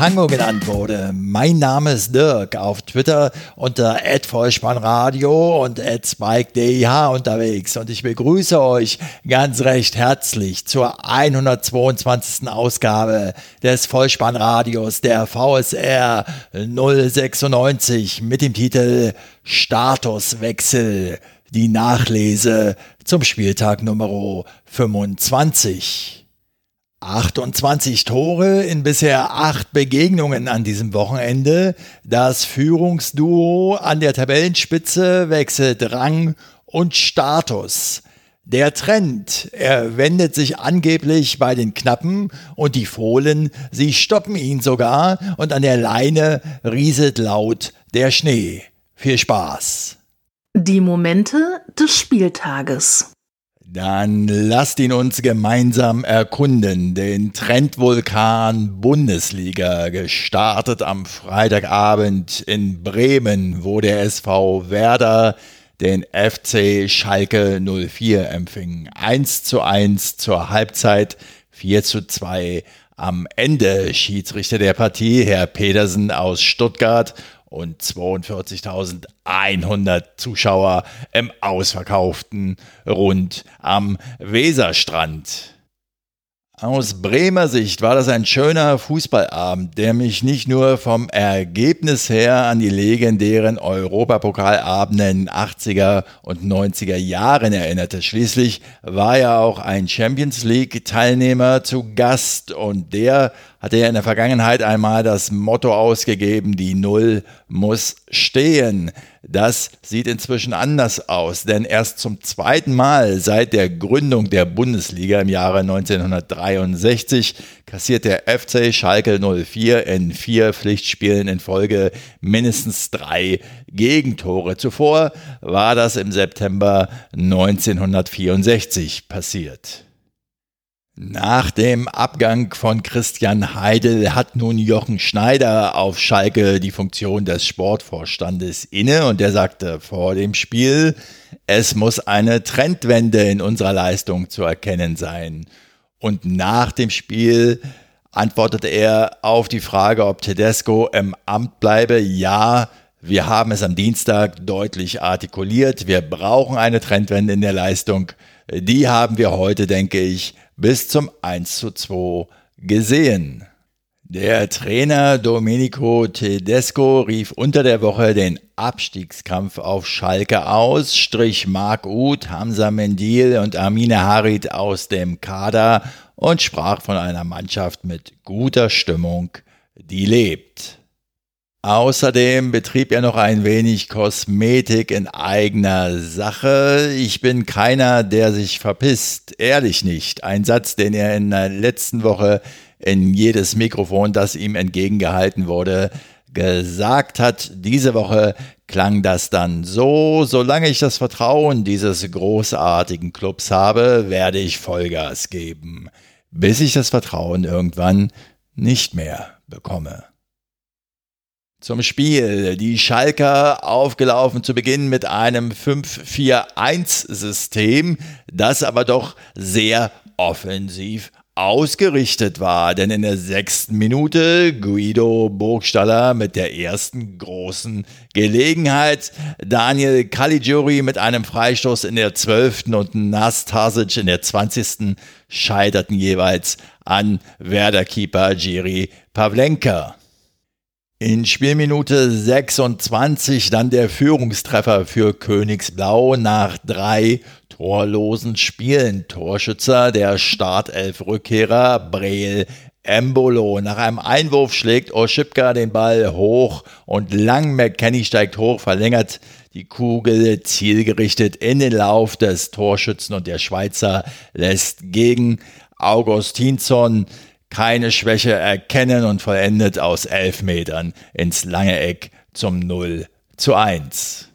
Tango genannt wurde. Mein Name ist Dirk, auf Twitter unter @vollspannradio und @spike_dih unterwegs und ich begrüße euch ganz recht herzlich zur 122. Ausgabe des Vollspannradios der VSR 096 mit dem Titel Statuswechsel. Die Nachlese zum Spieltag Nummer 25. 28 Tore in bisher acht Begegnungen an diesem Wochenende. Das Führungsduo an der Tabellenspitze wechselt Rang und Status. Der Trend, er wendet sich angeblich bei den Knappen und die Fohlen, sie stoppen ihn sogar und an der Leine rieselt laut der Schnee. Viel Spaß. Die Momente des Spieltages. Dann lasst ihn uns gemeinsam erkunden. Den Trendvulkan Bundesliga, gestartet am Freitagabend in Bremen, wo der SV Werder den FC Schalke 04 empfing. 1 zu 1 zur Halbzeit, 4 zu 2 am Ende. Schiedsrichter der Partie, Herr Pedersen aus Stuttgart und 42.100 Zuschauer im ausverkauften Rund am Weserstrand. Aus Bremer Sicht war das ein schöner Fußballabend, der mich nicht nur vom Ergebnis her an die legendären Europapokalabenden 80er und 90er Jahren erinnerte. Schließlich war ja auch ein Champions League Teilnehmer zu Gast und der hatte ja in der Vergangenheit einmal das Motto ausgegeben, die Null muss stehen. Das sieht inzwischen anders aus, denn erst zum zweiten Mal seit der Gründung der Bundesliga im Jahre 1963 kassiert der FC Schalke 04 in vier Pflichtspielen in Folge mindestens drei Gegentore. Zuvor war das im September 1964 passiert. Nach dem Abgang von Christian Heidel hat nun Jochen Schneider auf Schalke die Funktion des Sportvorstandes inne und er sagte vor dem Spiel, es muss eine Trendwende in unserer Leistung zu erkennen sein. Und nach dem Spiel antwortete er auf die Frage, ob Tedesco im Amt bleibe. Ja, wir haben es am Dienstag deutlich artikuliert. Wir brauchen eine Trendwende in der Leistung. Die haben wir heute, denke ich, bis zum 1 zu 2 gesehen. Der Trainer Domenico Tedesco rief unter der Woche den Abstiegskampf auf Schalke aus, strich Marc Uth, Hamza Mendil und Amine Harit aus dem Kader und sprach von einer Mannschaft mit guter Stimmung, die lebt. Außerdem betrieb er noch ein wenig Kosmetik in eigener Sache. Ich bin keiner, der sich verpisst. Ehrlich nicht. Ein Satz, den er in der letzten Woche in jedes Mikrofon, das ihm entgegengehalten wurde, gesagt hat. Diese Woche klang das dann so, solange ich das Vertrauen dieses großartigen Clubs habe, werde ich Vollgas geben, bis ich das Vertrauen irgendwann nicht mehr bekomme. Zum Spiel. Die Schalker aufgelaufen zu Beginn mit einem 5-4-1-System, das aber doch sehr offensiv ausgerichtet war, denn in der sechsten Minute Guido Burgstaller mit der ersten großen Gelegenheit, Daniel Caligiuri mit einem Freistoß in der zwölften und Nastasic in der zwanzigsten scheiterten jeweils an Werder-Keeper Jiri Pavlenka. In Spielminute 26 dann der Führungstreffer für Königsblau nach drei torlosen Spielen. Torschützer der Startelf-Rückkehrer Breel Embolo. Nach einem Einwurf schlägt Oschipka den Ball hoch und lang McKenny steigt hoch, verlängert die Kugel zielgerichtet in den Lauf des Torschützen und der Schweizer lässt gegen Augustinsson keine Schwäche erkennen und vollendet aus elf Metern ins lange Eck zum 0 zu 1.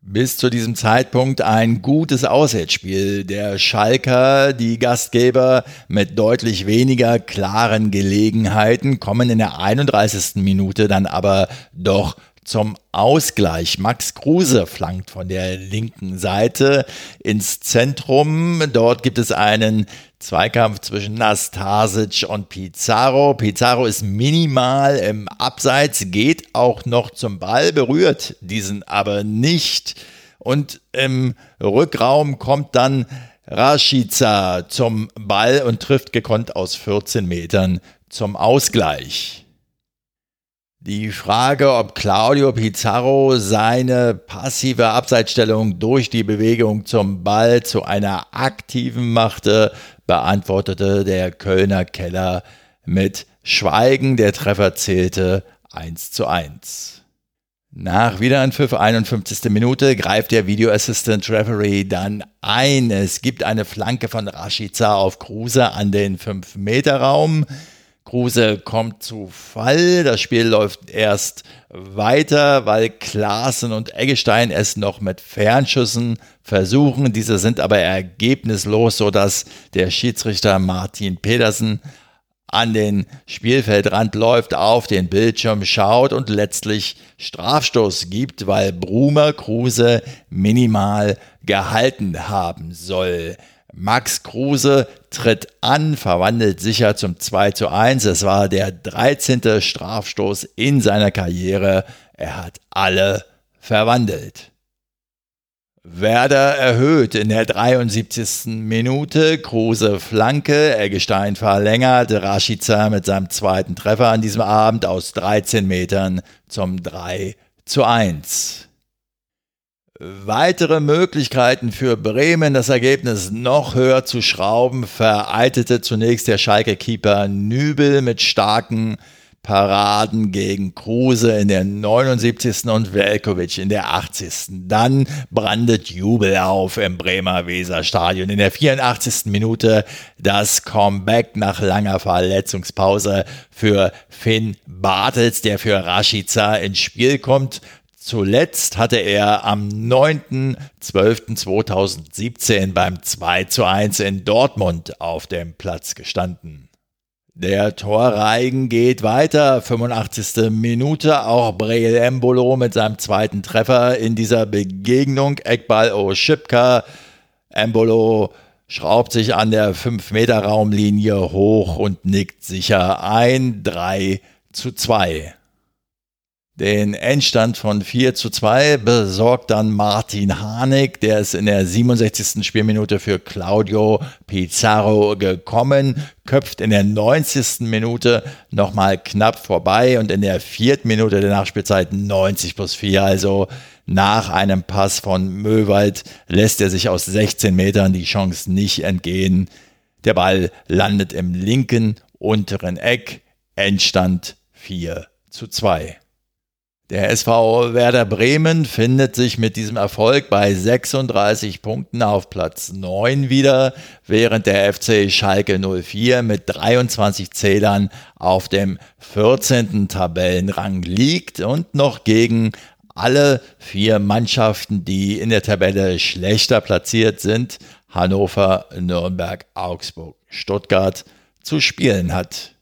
bis zu diesem Zeitpunkt ein gutes Auswärtsspiel. Der Schalker, die Gastgeber mit deutlich weniger klaren Gelegenheiten, kommen in der 31. Minute dann aber doch zum Ausgleich. Max Kruse flankt von der linken Seite ins Zentrum. Dort gibt es einen Zweikampf zwischen Nastasic und Pizarro. Pizarro ist minimal im Abseits, geht auch noch zum Ball, berührt diesen aber nicht. Und im Rückraum kommt dann Rashica zum Ball und trifft gekonnt aus 14 Metern zum Ausgleich. Die Frage, ob Claudio Pizarro seine passive Abseitsstellung durch die Bewegung zum Ball zu einer aktiven machte, beantwortete der Kölner Keller mit Schweigen. Der Treffer zählte 1 zu 1. Nach Wiederanpfiff 51. Minute greift der Video Assistant Referee dann ein. Es gibt eine Flanke von Rashica auf Kruse an den 5-Meter-Raum. Kruse kommt zu Fall. Das Spiel läuft erst weiter, weil Klaassen und Eggestein es noch mit Fernschüssen versuchen. Diese sind aber ergebnislos, sodass der Schiedsrichter Martin Pedersen an den Spielfeldrand läuft, auf den Bildschirm schaut und letztlich Strafstoß gibt, weil Brumer Kruse minimal gehalten haben soll. Max Kruse tritt an, verwandelt sicher zum 2 zu 1. Es war der 13. Strafstoß in seiner Karriere. Er hat alle verwandelt. Werder erhöht in der 73. Minute, Kruse Flanke, Eggestein verlängert, Rashica mit seinem zweiten Treffer an diesem Abend aus 13 Metern zum 3 zu 1. Weitere Möglichkeiten für Bremen, das Ergebnis noch höher zu schrauben, vereitelte zunächst der Schalke-Keeper Nübel mit starken Paraden gegen Kruse in der 79. und Velkovic in der 80. Dann brandet Jubel auf im Bremer Weserstadion. In der 84. Minute das Comeback nach langer Verletzungspause für Finn Bartels, der für Rashica ins Spiel kommt Zuletzt hatte er am 9.12.2017 beim 2 zu 1 in Dortmund auf dem Platz gestanden. Der Torreigen geht weiter, 85. Minute, auch Breel Embolo mit seinem zweiten Treffer in dieser Begegnung, Eckball Oschipka, Embolo schraubt sich an der 5-Meter-Raumlinie hoch und nickt sicher ein, 3 zu 2. Den Endstand von 4 zu 2 besorgt dann Martin Harnik, der ist in der 67. Spielminute für Claudio Pizarro gekommen, köpft in der 90. Minute nochmal knapp vorbei und in der vierten Minute der Nachspielzeit 90 plus 4, also nach einem Pass von Möwald, lässt er sich aus 16 Metern die Chance nicht entgehen. Der Ball landet im linken unteren Eck, Endstand 4 zu 2. Der SV Werder Bremen findet sich mit diesem Erfolg bei 36 Punkten auf Platz 9 wieder, während der FC Schalke 04 mit 23 Zählern auf dem 14. Tabellenrang liegt und noch gegen alle vier Mannschaften, die in der Tabelle schlechter platziert sind, Hannover, Nürnberg, Augsburg, Stuttgart, zu spielen hat.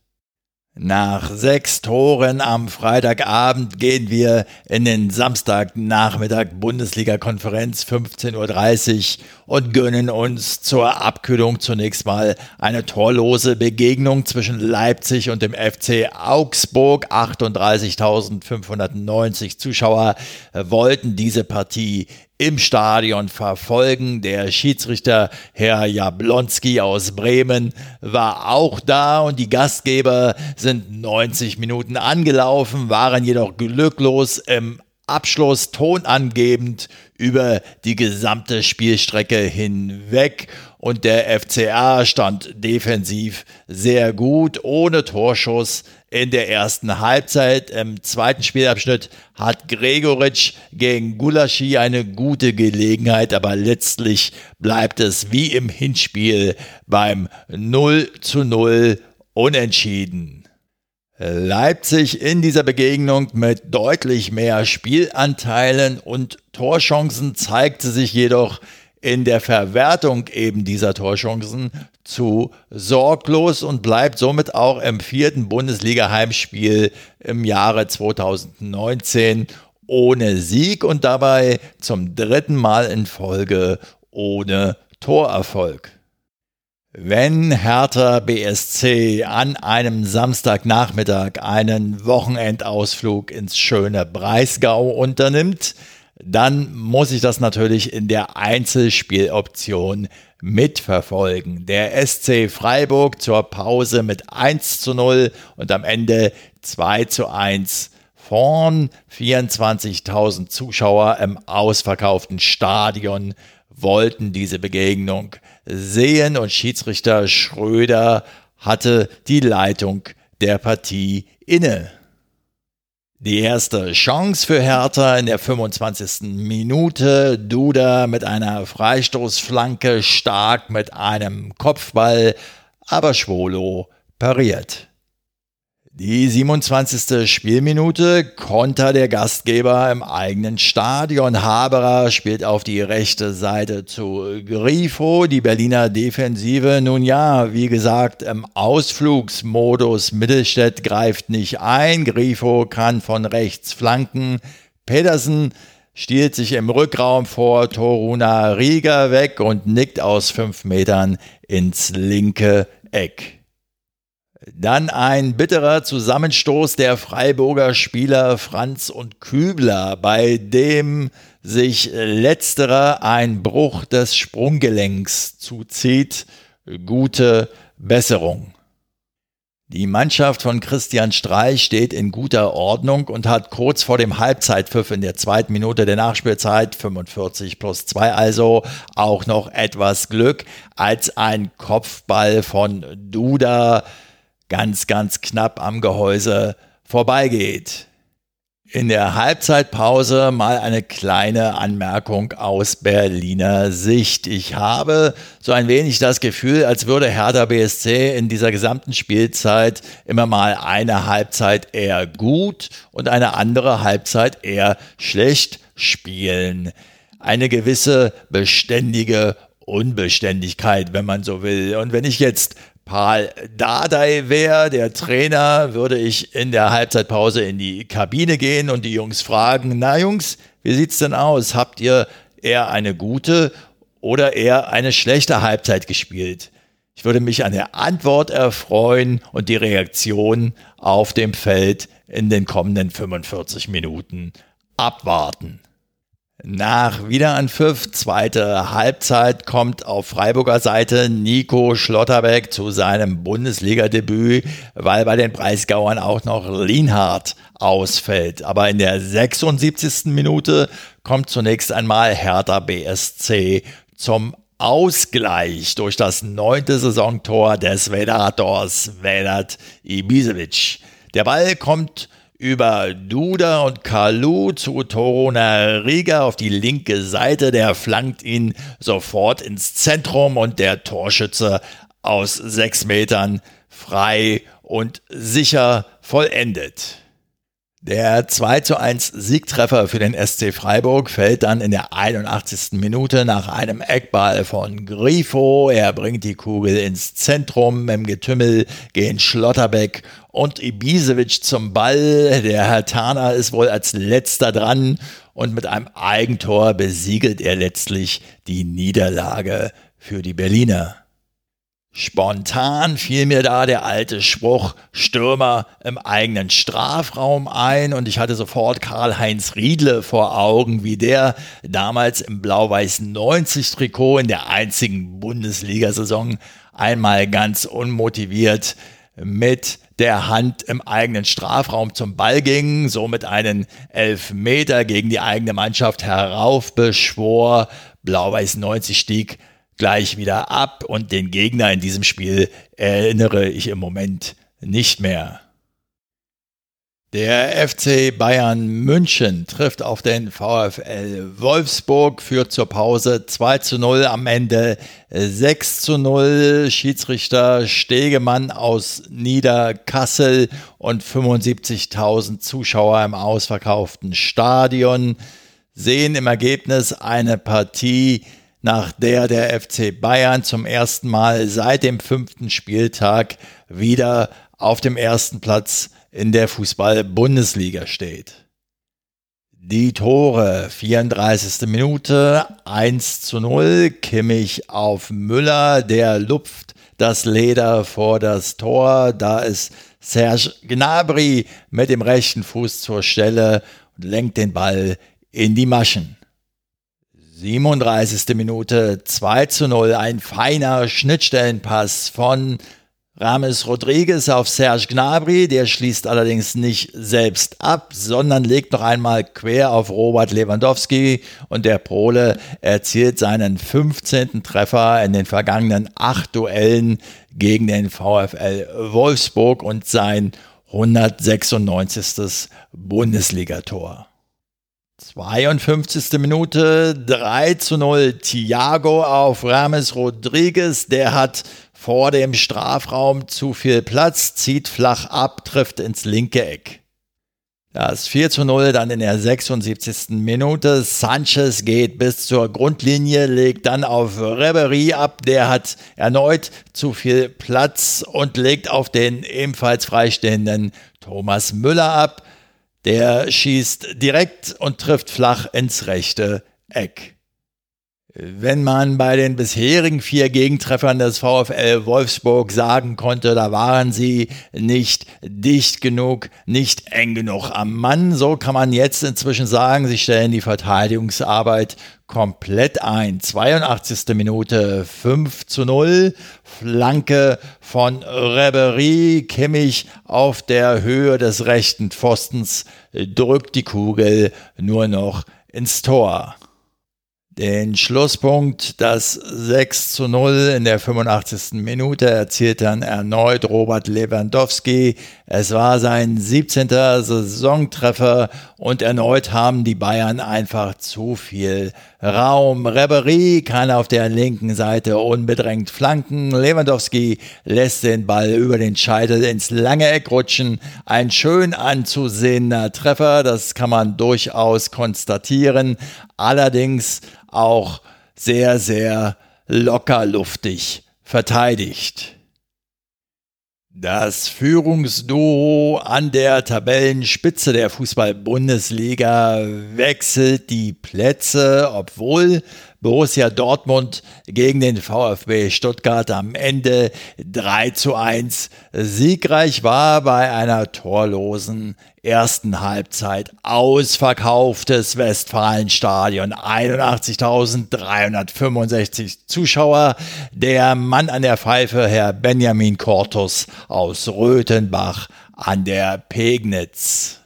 Nach sechs Toren am Freitagabend gehen wir in den Samstagnachmittag Bundesliga-Konferenz 15.30 Uhr und gönnen uns zur Abkühlung zunächst mal eine torlose Begegnung zwischen Leipzig und dem FC Augsburg. 38.590 Zuschauer wollten diese Partie im Stadion verfolgen. Der Schiedsrichter Herr Jablonski aus Bremen war auch da und die Gastgeber sind 90 Minuten angelaufen, waren jedoch glücklos im Abschluss tonangebend über die gesamte Spielstrecke hinweg und der FCA stand defensiv sehr gut, ohne Torschuss in der ersten Halbzeit. Im zweiten Spielabschnitt hat Gregoritsch gegen Gulaschi eine gute Gelegenheit, aber letztlich bleibt es wie im Hinspiel beim 0 zu 0 unentschieden. Leipzig in dieser Begegnung mit deutlich mehr Spielanteilen und Torchancen zeigte sich jedoch in der Verwertung eben dieser Torchancen zu sorglos und bleibt somit auch im vierten Bundesliga-Heimspiel im Jahre 2019 ohne Sieg und dabei zum dritten Mal in Folge ohne Torerfolg. Wenn Hertha BSC an einem Samstagnachmittag einen Wochenendausflug ins schöne Breisgau unternimmt, dann muss ich das natürlich in der Einzelspieloption mitverfolgen. Der SC Freiburg zur Pause mit 1 zu 0 und am Ende 2 zu 1 vorn. 24.000 Zuschauer im ausverkauften Stadion wollten diese Begegnung sehen und Schiedsrichter Schröder hatte die Leitung der Partie inne. Die erste Chance für Hertha in der 25. Minute. Duda mit einer Freistoßflanke, stark mit einem Kopfball, aber Schwolo pariert. Die 27. Spielminute Konter der Gastgeber im eigenen Stadion. Haberer spielt auf die rechte Seite zu Grifo. Die Berliner Defensive, nun ja, wie gesagt, im Ausflugsmodus. Mittelstädt greift nicht ein. Grifo kann von rechts flanken. Pedersen stiehlt sich im Rückraum vor Toruna Rieger weg und nickt aus fünf Metern ins linke Eck. Dann ein bitterer Zusammenstoß der Freiburger Spieler Franz und Kübler, bei dem sich letzterer ein Bruch des Sprunggelenks zuzieht. Gute Besserung. Die Mannschaft von Christian Streich steht in guter Ordnung und hat kurz vor dem Halbzeitpfiff in der zweiten Minute der Nachspielzeit, 45 plus 2 also, auch noch etwas Glück, als ein Kopfball von Duda ganz, ganz knapp am Gehäuse vorbeigeht. In der Halbzeitpause mal eine kleine Anmerkung aus Berliner Sicht. Ich habe so ein wenig das Gefühl, als würde Hertha BSC in dieser gesamten Spielzeit immer mal eine Halbzeit eher gut und eine andere Halbzeit eher schlecht spielen. Eine gewisse beständige Unbeständigkeit, wenn man so will. Und wenn ich jetzt Paul Dardai wäre, der Trainer, würde ich in der Halbzeitpause in die Kabine gehen und die Jungs fragen, na Jungs, wie sieht's denn aus? Habt ihr eher eine gute oder eher eine schlechte Halbzeit gespielt? Ich würde mich an der Antwort erfreuen und die Reaktion auf dem Feld in den kommenden 45 Minuten abwarten. Nach Wiederanpfiff, zweite Halbzeit, kommt auf Freiburger Seite Nico Schlotterbeck zu seinem Bundesliga-Debüt, weil bei den Preisgauern auch noch Lienhardt ausfällt. Aber in der 76. Minute kommt zunächst einmal Hertha BSC zum Ausgleich durch das neunte Saisontor des Vedators Vedat Ibisevic. Der Ball kommt über Duda und Kalu zu Torona Riga auf die linke Seite. Der flankt ihn sofort ins Zentrum und der Torschütze aus sechs Metern frei und sicher vollendet. Der 2 zu 1 Siegtreffer für den SC Freiburg fällt dann in der 81. Minute nach einem Eckball von Grifo. Er bringt die Kugel ins Zentrum. Im Getümmel gehen Schlotterbeck und Ibisevic zum Ball. Der Herr Tana ist wohl als letzter dran und mit einem Eigentor besiegelt er letztlich die Niederlage für die Berliner. Spontan fiel mir da der alte Spruch Stürmer im eigenen Strafraum ein und ich hatte sofort Karl-Heinz Riedle vor Augen, wie der damals im blau-weißen 90 Trikot in der einzigen Bundesliga-Saison einmal ganz unmotiviert mit der Hand im eigenen Strafraum zum Ball ging, somit einen Elfmeter gegen die eigene Mannschaft heraufbeschwor. Blau-Weiß 90 stieg gleich wieder ab und den Gegner in diesem Spiel erinnere ich im Moment nicht mehr. Der FC Bayern München trifft auf den VfL Wolfsburg, führt zur Pause 2 zu 0, am Ende 6 zu 0. Schiedsrichter Stegemann aus Niederkassel und 75.000 Zuschauer im ausverkauften Stadion sehen im Ergebnis eine Partie, nach der der FC Bayern zum ersten Mal seit dem fünften Spieltag wieder auf dem ersten Platz in der Fußball-Bundesliga steht. Die Tore, 34. Minute, 1 zu 0, Kimmich auf Müller, der lupft das Leder vor das Tor, da ist Serge Gnabry mit dem rechten Fuß zur Stelle und lenkt den Ball in die Maschen. 37. Minute 2 zu 0, ein feiner Schnittstellenpass von Rames Rodriguez auf Serge Gnabry, der schließt allerdings nicht selbst ab, sondern legt noch einmal quer auf Robert Lewandowski und der Pole erzielt seinen 15. Treffer in den vergangenen acht Duellen gegen den VfL Wolfsburg und sein 196. Bundesligator. 52. Minute 3 zu 0 Thiago auf Rames Rodriguez, der hat vor dem Strafraum zu viel Platz, zieht flach ab, trifft ins linke Eck. Das 4 zu 0 dann in der 76. Minute. Sanchez geht bis zur Grundlinie, legt dann auf Reverie ab. Der hat erneut zu viel Platz und legt auf den ebenfalls freistehenden Thomas Müller ab. Der schießt direkt und trifft flach ins rechte Eck. Wenn man bei den bisherigen vier Gegentreffern des VfL Wolfsburg sagen konnte, da waren sie nicht dicht genug, nicht eng genug am Mann, so kann man jetzt inzwischen sagen, sie stellen die Verteidigungsarbeit komplett ein. 82. Minute 5 zu 0. Flanke von Reberie. Kimmich auf der Höhe des rechten Pfostens drückt die Kugel nur noch ins Tor. Den Schlusspunkt, das 6 zu 0 in der 85. Minute, erzielt dann erneut Robert Lewandowski. Es war sein 17. Saisontreffer und erneut haben die Bayern einfach zu viel Raum. Reberie kann auf der linken Seite unbedrängt flanken. Lewandowski lässt den Ball über den Scheitel ins lange Eck rutschen. Ein schön anzusehender Treffer, das kann man durchaus konstatieren. Allerdings auch sehr, sehr lockerluftig verteidigt. Das Führungsduo an der Tabellenspitze der Fußball-Bundesliga wechselt die Plätze, obwohl Borussia Dortmund gegen den VfB Stuttgart am Ende 3 zu 1 siegreich war bei einer torlosen ersten Halbzeit. Ausverkauftes Westfalenstadion, 81.365 Zuschauer. Der Mann an der Pfeife, Herr Benjamin Kortus aus Röthenbach an der Pegnitz.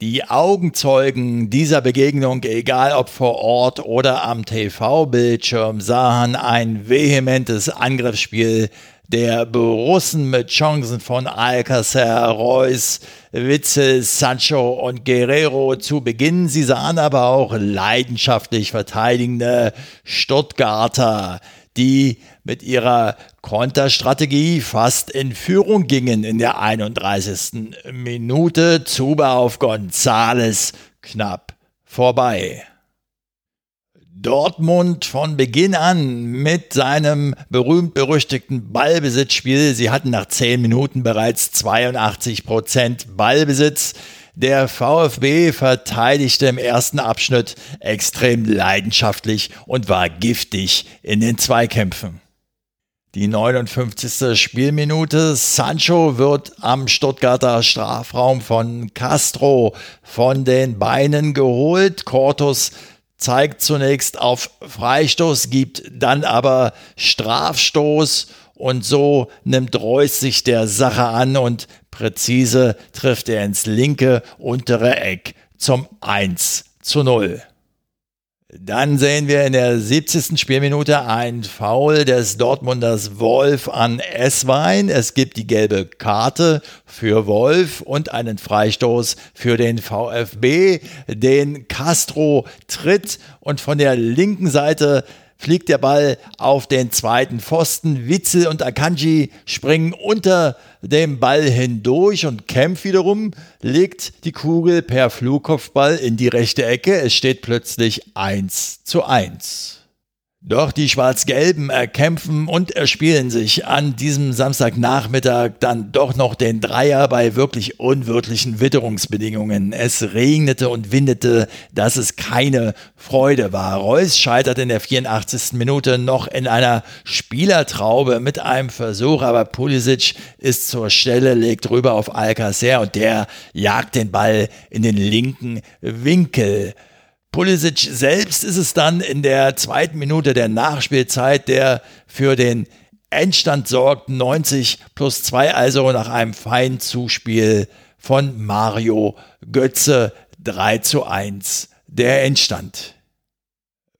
Die Augenzeugen dieser Begegnung, egal ob vor Ort oder am TV-Bildschirm, sahen ein vehementes Angriffsspiel der Borussen mit Chancen von Alcacer, Reus, Witzel, Sancho und Guerrero zu Beginn. Sie sahen aber auch leidenschaftlich verteidigende Stuttgarter, die mit ihrer Konterstrategie fast in Führung gingen in der 31. Minute. Zuba auf Gonzales knapp vorbei. Dortmund von Beginn an mit seinem berühmt-berüchtigten Ballbesitzspiel. Sie hatten nach 10 Minuten bereits 82 Prozent Ballbesitz. Der VfB verteidigte im ersten Abschnitt extrem leidenschaftlich und war giftig in den Zweikämpfen. Die 59. Spielminute. Sancho wird am Stuttgarter Strafraum von Castro von den Beinen geholt. Cortus zeigt zunächst auf Freistoß, gibt dann aber Strafstoß und so nimmt Reus sich der Sache an und präzise trifft er ins linke untere Eck zum 1 zu 0. Dann sehen wir in der 70. Spielminute ein Foul des Dortmunders Wolf an Esswein. Es gibt die gelbe Karte für Wolf und einen Freistoß für den VfB, den Castro tritt und von der linken Seite fliegt der Ball auf den zweiten Pfosten. Witzel und Akanji springen unter dem Ball hindurch und Kempf wiederum legt die Kugel per Flugkopfball in die rechte Ecke. Es steht plötzlich 1 zu 1. Doch die Schwarz-Gelben erkämpfen und erspielen sich an diesem Samstagnachmittag dann doch noch den Dreier bei wirklich unwirtlichen Witterungsbedingungen. Es regnete und windete, dass es keine Freude war. Reus scheitert in der 84. Minute noch in einer Spielertraube mit einem Versuch, aber Pulisic ist zur Stelle, legt rüber auf Alcacer und der jagt den Ball in den linken Winkel. Pulisic selbst ist es dann in der zweiten Minute der Nachspielzeit, der für den Endstand sorgt. 90 plus 2 also nach einem feinen Zuspiel von Mario Götze 3 zu 1 der Endstand.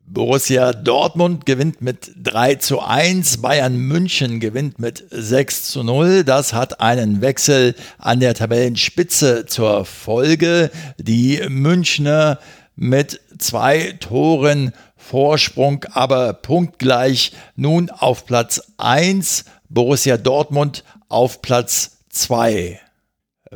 Borussia Dortmund gewinnt mit 3 zu 1, Bayern München gewinnt mit 6 zu 0. Das hat einen Wechsel an der Tabellenspitze zur Folge. Die Münchner mit zwei Toren Vorsprung, aber punktgleich nun auf Platz 1, Borussia Dortmund auf Platz 2.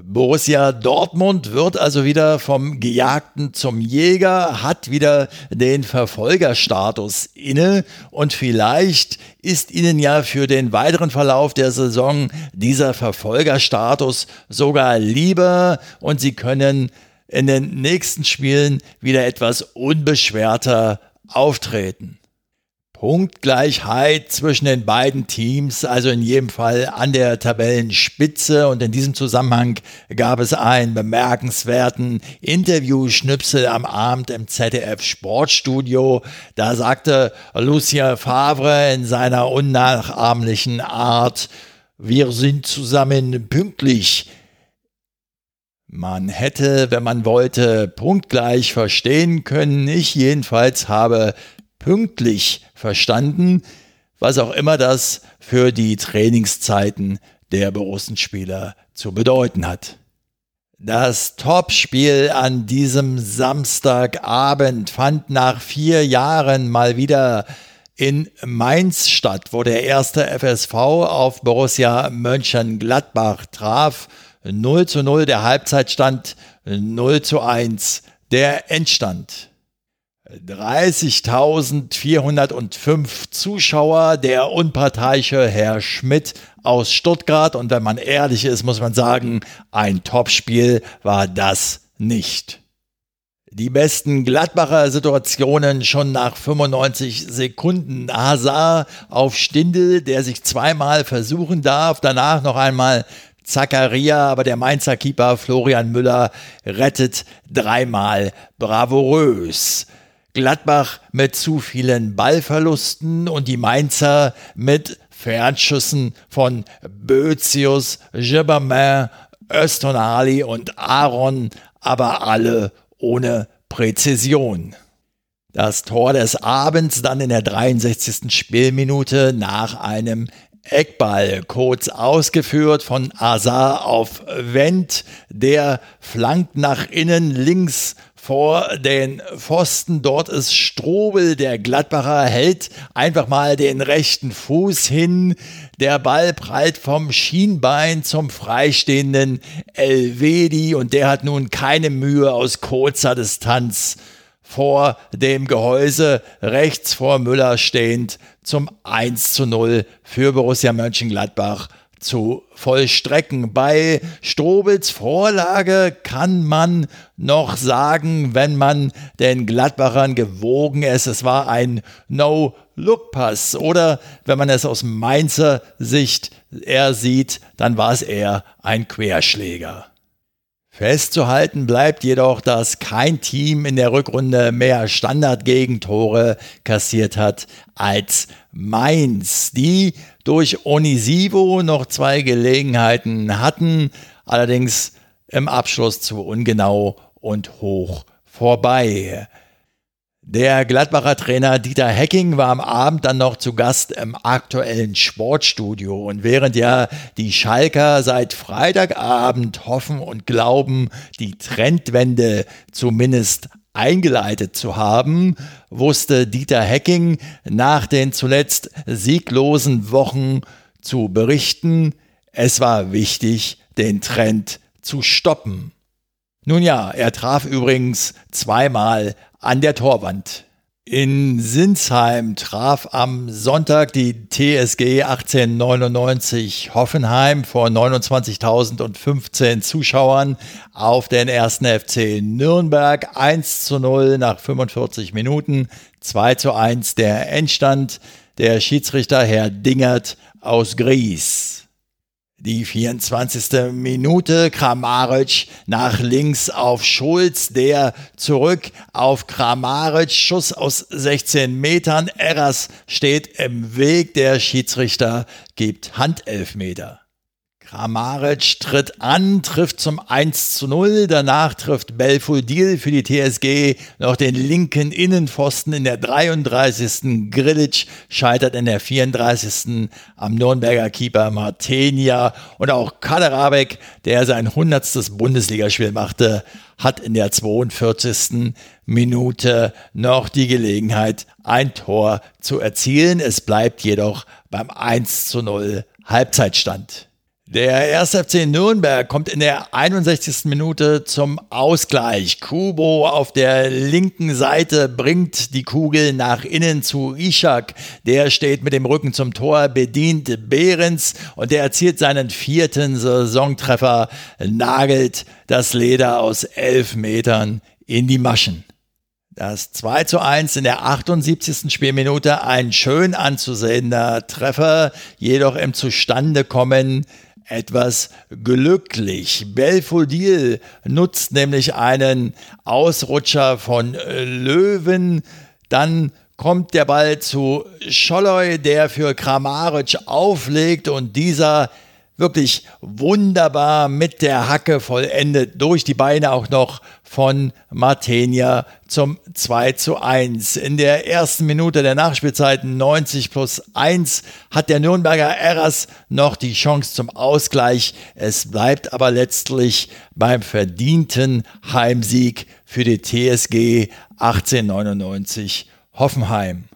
Borussia Dortmund wird also wieder vom Gejagten zum Jäger, hat wieder den Verfolgerstatus inne und vielleicht ist ihnen ja für den weiteren Verlauf der Saison dieser Verfolgerstatus sogar lieber und sie können in den nächsten Spielen wieder etwas unbeschwerter auftreten. Punktgleichheit zwischen den beiden Teams, also in jedem Fall an der Tabellenspitze. Und in diesem Zusammenhang gab es einen bemerkenswerten Interview-Schnipsel am Abend im ZDF Sportstudio. Da sagte Lucia Favre in seiner unnachahmlichen Art, wir sind zusammen pünktlich man hätte, wenn man wollte, punktgleich verstehen können. Ich jedenfalls habe pünktlich verstanden, was auch immer das für die Trainingszeiten der Borussenspieler zu bedeuten hat. Das Topspiel an diesem Samstagabend fand nach vier Jahren mal wieder in Mainz statt, wo der erste FSV auf Borussia Mönchengladbach traf 0 zu 0 der Halbzeitstand, 0 zu 1 der Endstand. 30.405 Zuschauer, der unparteiische Herr Schmidt aus Stuttgart. Und wenn man ehrlich ist, muss man sagen, ein Topspiel war das nicht. Die besten Gladbacher Situationen schon nach 95 Sekunden. Hazard auf Stindel, der sich zweimal versuchen darf, danach noch einmal Zakaria, aber der Mainzer Keeper Florian Müller rettet dreimal bravourös. Gladbach mit zu vielen Ballverlusten und die Mainzer mit Fernschüssen von Bözius, Gibbermann, Östonali und Aaron, aber alle ohne Präzision. Das Tor des Abends dann in der 63. Spielminute nach einem Eckball, kurz ausgeführt von Azar auf Wendt, der flankt nach innen links vor den Pfosten. Dort ist Strobel, der Gladbacher, hält einfach mal den rechten Fuß hin. Der Ball prallt vom Schienbein zum freistehenden Elvedi und der hat nun keine Mühe aus kurzer Distanz vor dem Gehäuse rechts vor Müller stehend zum 1 zu 0 für Borussia Mönchengladbach zu vollstrecken. Bei Strobels Vorlage kann man noch sagen, wenn man den Gladbachern gewogen ist, es war ein No-Look-Pass. Oder wenn man es aus Mainzer Sicht eher sieht, dann war es eher ein Querschläger. Festzuhalten bleibt jedoch, dass kein Team in der Rückrunde mehr Standardgegentore kassiert hat als Mainz, die durch Onisivo noch zwei Gelegenheiten hatten, allerdings im Abschluss zu ungenau und hoch vorbei. Der Gladbacher Trainer Dieter Hecking war am Abend dann noch zu Gast im aktuellen Sportstudio. Und während ja die Schalker seit Freitagabend hoffen und glauben, die Trendwende zumindest eingeleitet zu haben, wusste Dieter Hecking nach den zuletzt sieglosen Wochen zu berichten, es war wichtig, den Trend zu stoppen. Nun ja, er traf übrigens zweimal an der Torwand. In Sinsheim traf am Sonntag die TSG 1899 Hoffenheim vor 29.015 Zuschauern auf den ersten FC Nürnberg 1 zu 0 nach 45 Minuten, 2 zu 1 der Endstand. Der Schiedsrichter Herr Dingert aus Gries. Die 24. Minute, Kramaric nach links auf Schulz, der zurück auf Kramaric, Schuss aus 16 Metern, Erras steht im Weg, der Schiedsrichter gibt Handelfmeter. Kramaric tritt an, trifft zum 1 zu 0. Danach trifft Belfodil für die TSG noch den linken Innenpfosten in der 33. Grilic scheitert in der 34. am Nürnberger Keeper Martenia. Und auch Kaderabek, der sein 100. Bundesligaspiel machte, hat in der 42. Minute noch die Gelegenheit, ein Tor zu erzielen. Es bleibt jedoch beim 1 zu 0 Halbzeitstand. Der 1. FC Nürnberg kommt in der 61. Minute zum Ausgleich. Kubo auf der linken Seite bringt die Kugel nach innen zu Ishak. Der steht mit dem Rücken zum Tor, bedient Behrens und der erzielt seinen vierten Saisontreffer, nagelt das Leder aus elf Metern in die Maschen. Das 2 zu 1 in der 78. Spielminute, ein schön anzusehender Treffer, jedoch im Zustandekommen etwas glücklich. Belfodil nutzt nämlich einen Ausrutscher von Löwen, dann kommt der Ball zu Scholloy, der für Kramaric auflegt und dieser wirklich wunderbar mit der Hacke vollendet, durch die Beine auch noch von Martenia zum 2 zu 1. In der ersten Minute der Nachspielzeit 90 plus 1 hat der Nürnberger Erras noch die Chance zum Ausgleich. Es bleibt aber letztlich beim verdienten Heimsieg für die TSG 1899 Hoffenheim.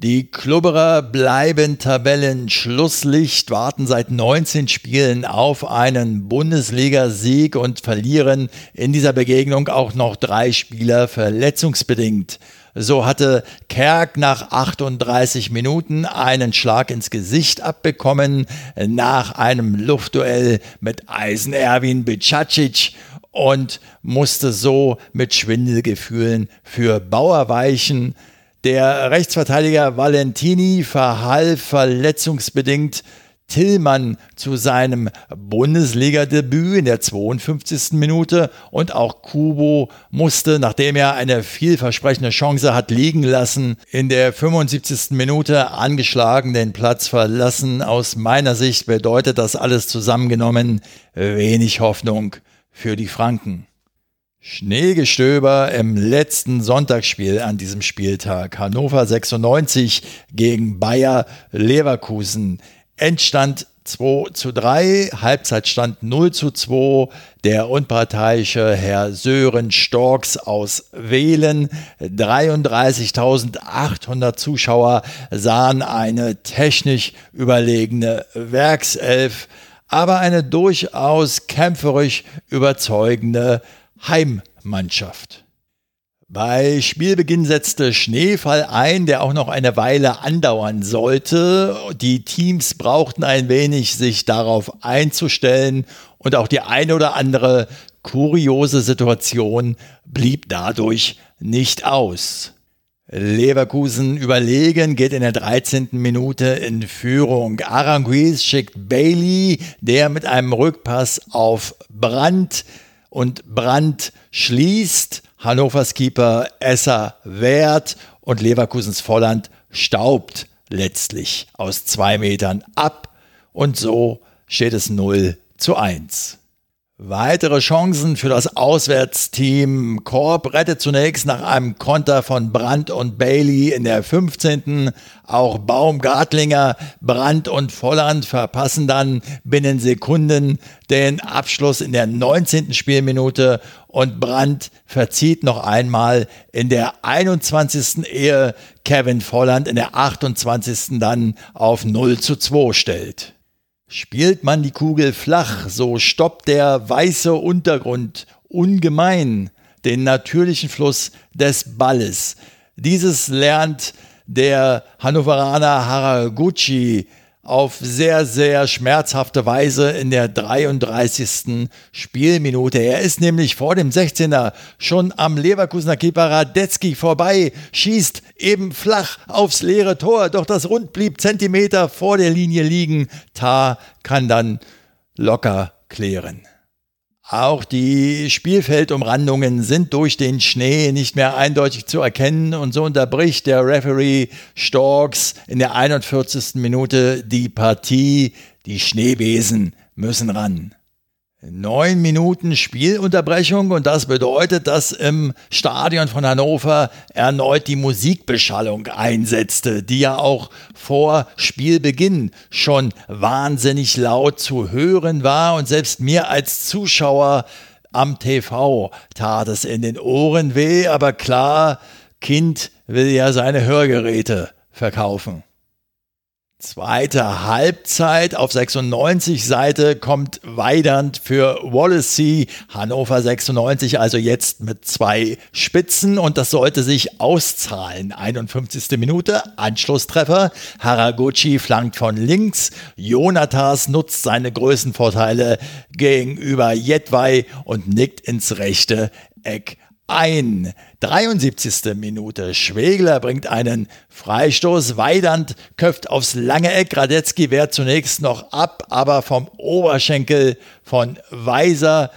Die Klubberer bleiben Tabellenschlusslicht, warten seit 19 Spielen auf einen Bundesligasieg und verlieren in dieser Begegnung auch noch drei Spieler verletzungsbedingt. So hatte Kerk nach 38 Minuten einen Schlag ins Gesicht abbekommen nach einem Luftduell mit Eisen Erwin Bicacic und musste so mit Schwindelgefühlen für Bauer weichen. Der Rechtsverteidiger Valentini verhalf verletzungsbedingt Tillmann zu seinem Bundesliga-Debüt in der 52. Minute und auch Kubo musste, nachdem er eine vielversprechende Chance hat liegen lassen, in der 75. Minute angeschlagen den Platz verlassen. Aus meiner Sicht bedeutet das alles zusammengenommen wenig Hoffnung für die Franken. Schneegestöber im letzten Sonntagsspiel an diesem Spieltag. Hannover 96 gegen Bayer Leverkusen. Endstand 2 zu 3, Halbzeitstand 0 zu 2. Der unparteiische Herr Sören Storks aus Wählen, 33.800 Zuschauer sahen eine technisch überlegene Werkself, aber eine durchaus kämpferisch überzeugende Heimmannschaft. Bei Spielbeginn setzte Schneefall ein, der auch noch eine Weile andauern sollte. Die Teams brauchten ein wenig, sich darauf einzustellen und auch die eine oder andere kuriose Situation blieb dadurch nicht aus. Leverkusen überlegen, geht in der 13. Minute in Führung. Aranguiz schickt Bailey, der mit einem Rückpass auf Brandt und Brandt schließt, Hannovers Keeper Esser wehrt und Leverkusens Volland staubt letztlich aus zwei Metern ab und so steht es 0 zu 1. Weitere Chancen für das Auswärtsteam. Korb rettet zunächst nach einem Konter von Brandt und Bailey in der 15. Auch Baumgartlinger, Brandt und Volland verpassen dann binnen Sekunden den Abschluss in der 19. Spielminute und Brandt verzieht noch einmal in der 21. Ehe Kevin Volland in der 28. dann auf 0 zu 2 stellt. Spielt man die Kugel flach, so stoppt der weiße Untergrund ungemein den natürlichen Fluss des Balles. Dieses lernt der Hannoveraner Haraguchi auf sehr, sehr schmerzhafte Weise in der 33. Spielminute. Er ist nämlich vor dem 16er schon am Leverkusener Keeper Radetzky vorbei, schießt eben flach aufs leere Tor, doch das Rund blieb Zentimeter vor der Linie liegen. Tar kann dann locker klären. Auch die Spielfeldumrandungen sind durch den Schnee nicht mehr eindeutig zu erkennen und so unterbricht der Referee Storks in der 41. Minute die Partie. Die Schneebesen müssen ran. Neun Minuten Spielunterbrechung und das bedeutet, dass im Stadion von Hannover erneut die Musikbeschallung einsetzte, die ja auch vor Spielbeginn schon wahnsinnig laut zu hören war und selbst mir als Zuschauer am TV tat es in den Ohren weh, aber klar, Kind will ja seine Hörgeräte verkaufen. Zweite Halbzeit. Auf 96 Seite kommt Weidand für Wallacey, Hannover 96, also jetzt mit zwei Spitzen. Und das sollte sich auszahlen. 51. Minute, Anschlusstreffer, Haraguchi flankt von links, Jonatas nutzt seine Größenvorteile gegenüber Jedwai und nickt ins rechte Eck ein. 73. Minute. Schwegler bringt einen Freistoß. Weidand köpft aufs lange Eck. Radetzky wehrt zunächst noch ab, aber vom Oberschenkel von Weiser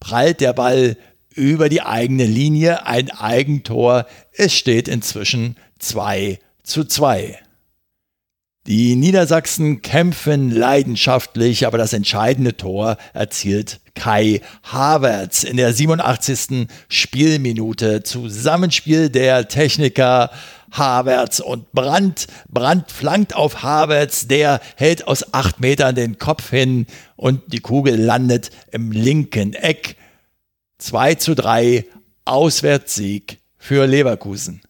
prallt der Ball über die eigene Linie. Ein Eigentor. Es steht inzwischen 2 zu 2. Die Niedersachsen kämpfen leidenschaftlich, aber das entscheidende Tor erzielt Kai Havertz in der 87. Spielminute. Zusammenspiel der Techniker Havertz und Brandt. Brandt flankt auf Havertz, der hält aus acht Metern den Kopf hin und die Kugel landet im linken Eck. 2 zu 3 Auswärtssieg für Leverkusen.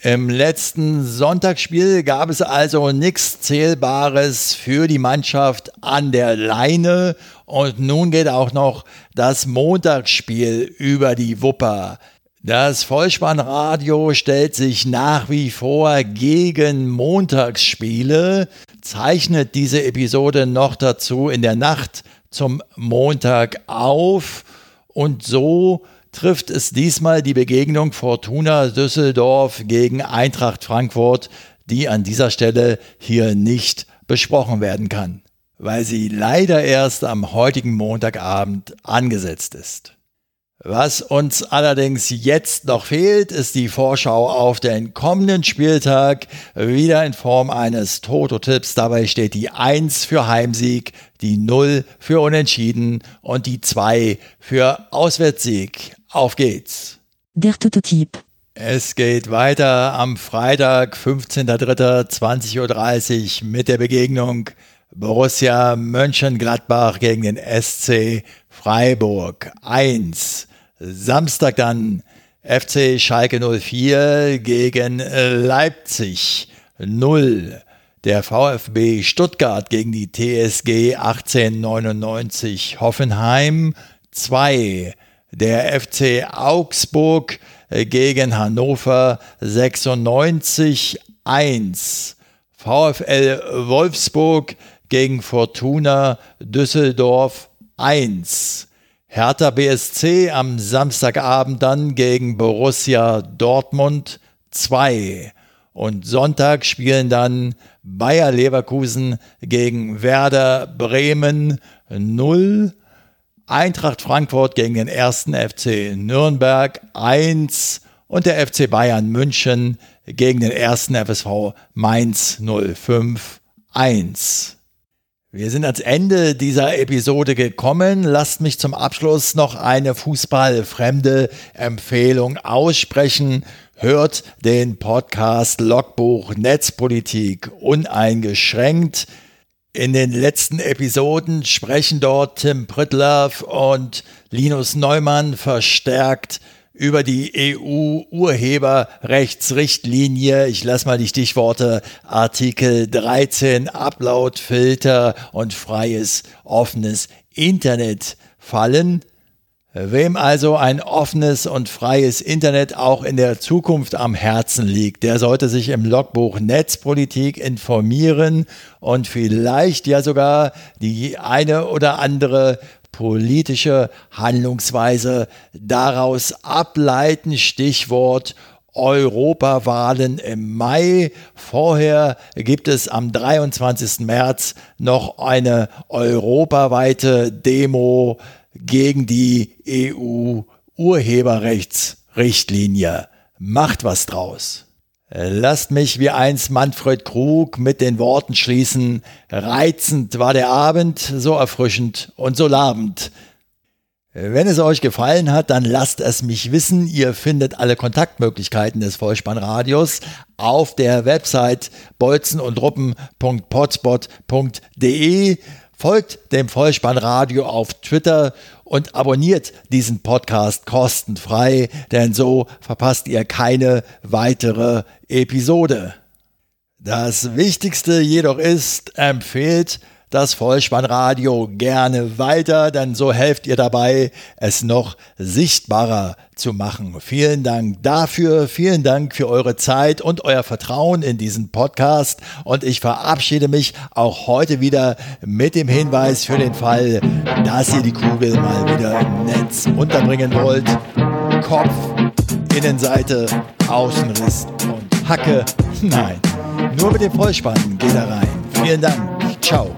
Im letzten Sonntagsspiel gab es also nichts Zählbares für die Mannschaft an der Leine und nun geht auch noch das Montagsspiel über die Wupper. Das Vollspannradio stellt sich nach wie vor gegen Montagsspiele, zeichnet diese Episode noch dazu in der Nacht zum Montag auf und so trifft es diesmal die Begegnung Fortuna Düsseldorf gegen Eintracht Frankfurt, die an dieser Stelle hier nicht besprochen werden kann, weil sie leider erst am heutigen Montagabend angesetzt ist. Was uns allerdings jetzt noch fehlt, ist die Vorschau auf den kommenden Spieltag, wieder in Form eines Toto-Tipps. Dabei steht die 1 für Heimsieg, die 0 für Unentschieden und die 2 für Auswärtssieg. Auf geht's. Der Tototyp. Es geht weiter am Freitag, 15.03.20.30 Uhr mit der Begegnung Borussia Mönchengladbach gegen den SC Freiburg 1. Samstag dann FC Schalke 04 gegen Leipzig 0. Der VfB Stuttgart gegen die TSG 1899 Hoffenheim 2 der FC Augsburg äh, gegen Hannover 96 1. VfL Wolfsburg gegen Fortuna Düsseldorf 1. Hertha BSC am Samstagabend dann gegen Borussia Dortmund 2. Und Sonntag spielen dann Bayer Leverkusen gegen Werder Bremen 0 Eintracht Frankfurt gegen den ersten FC Nürnberg 1 und der FC Bayern München gegen den ersten FSV Mainz 05 1. Wir sind ans Ende dieser Episode gekommen. Lasst mich zum Abschluss noch eine fußballfremde Empfehlung aussprechen. Hört den Podcast Logbuch Netzpolitik uneingeschränkt. In den letzten Episoden sprechen dort Tim Prittlaff und Linus Neumann verstärkt über die EU-Urheberrechtsrichtlinie. Ich lasse mal die Stichworte Artikel 13, Uploadfilter und freies, offenes Internet fallen. Wem also ein offenes und freies Internet auch in der Zukunft am Herzen liegt, der sollte sich im Logbuch Netzpolitik informieren und vielleicht ja sogar die eine oder andere politische Handlungsweise daraus ableiten. Stichwort Europawahlen im Mai. Vorher gibt es am 23. März noch eine europaweite Demo gegen die EU-Urheberrechtsrichtlinie. Macht was draus. Lasst mich wie einst Manfred Krug mit den Worten schließen, reizend war der Abend, so erfrischend und so labend. Wenn es euch gefallen hat, dann lasst es mich wissen. Ihr findet alle Kontaktmöglichkeiten des Vollspannradios auf der Website bolzenundruppen.potspot.de. Folgt dem Vollspannradio auf Twitter und abonniert diesen Podcast kostenfrei, denn so verpasst ihr keine weitere Episode. Das Wichtigste jedoch ist, empfehlt das Vollspannradio gerne weiter, denn so helft ihr dabei, es noch sichtbarer zu machen. Vielen Dank dafür, vielen Dank für eure Zeit und euer Vertrauen in diesen Podcast und ich verabschiede mich auch heute wieder mit dem Hinweis für den Fall, dass ihr die Kugel mal wieder im Netz unterbringen wollt. Kopf, Innenseite, Außenriss und Hacke. Nein, nur mit dem Vollspann geht er rein. Vielen Dank. Ciao.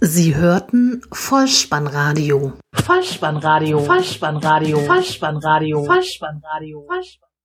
Sie hörten Vollspannradio. Vollspannradio. Vollspannradio. Vollspannradio. Vollspannradio. Vollspannradio.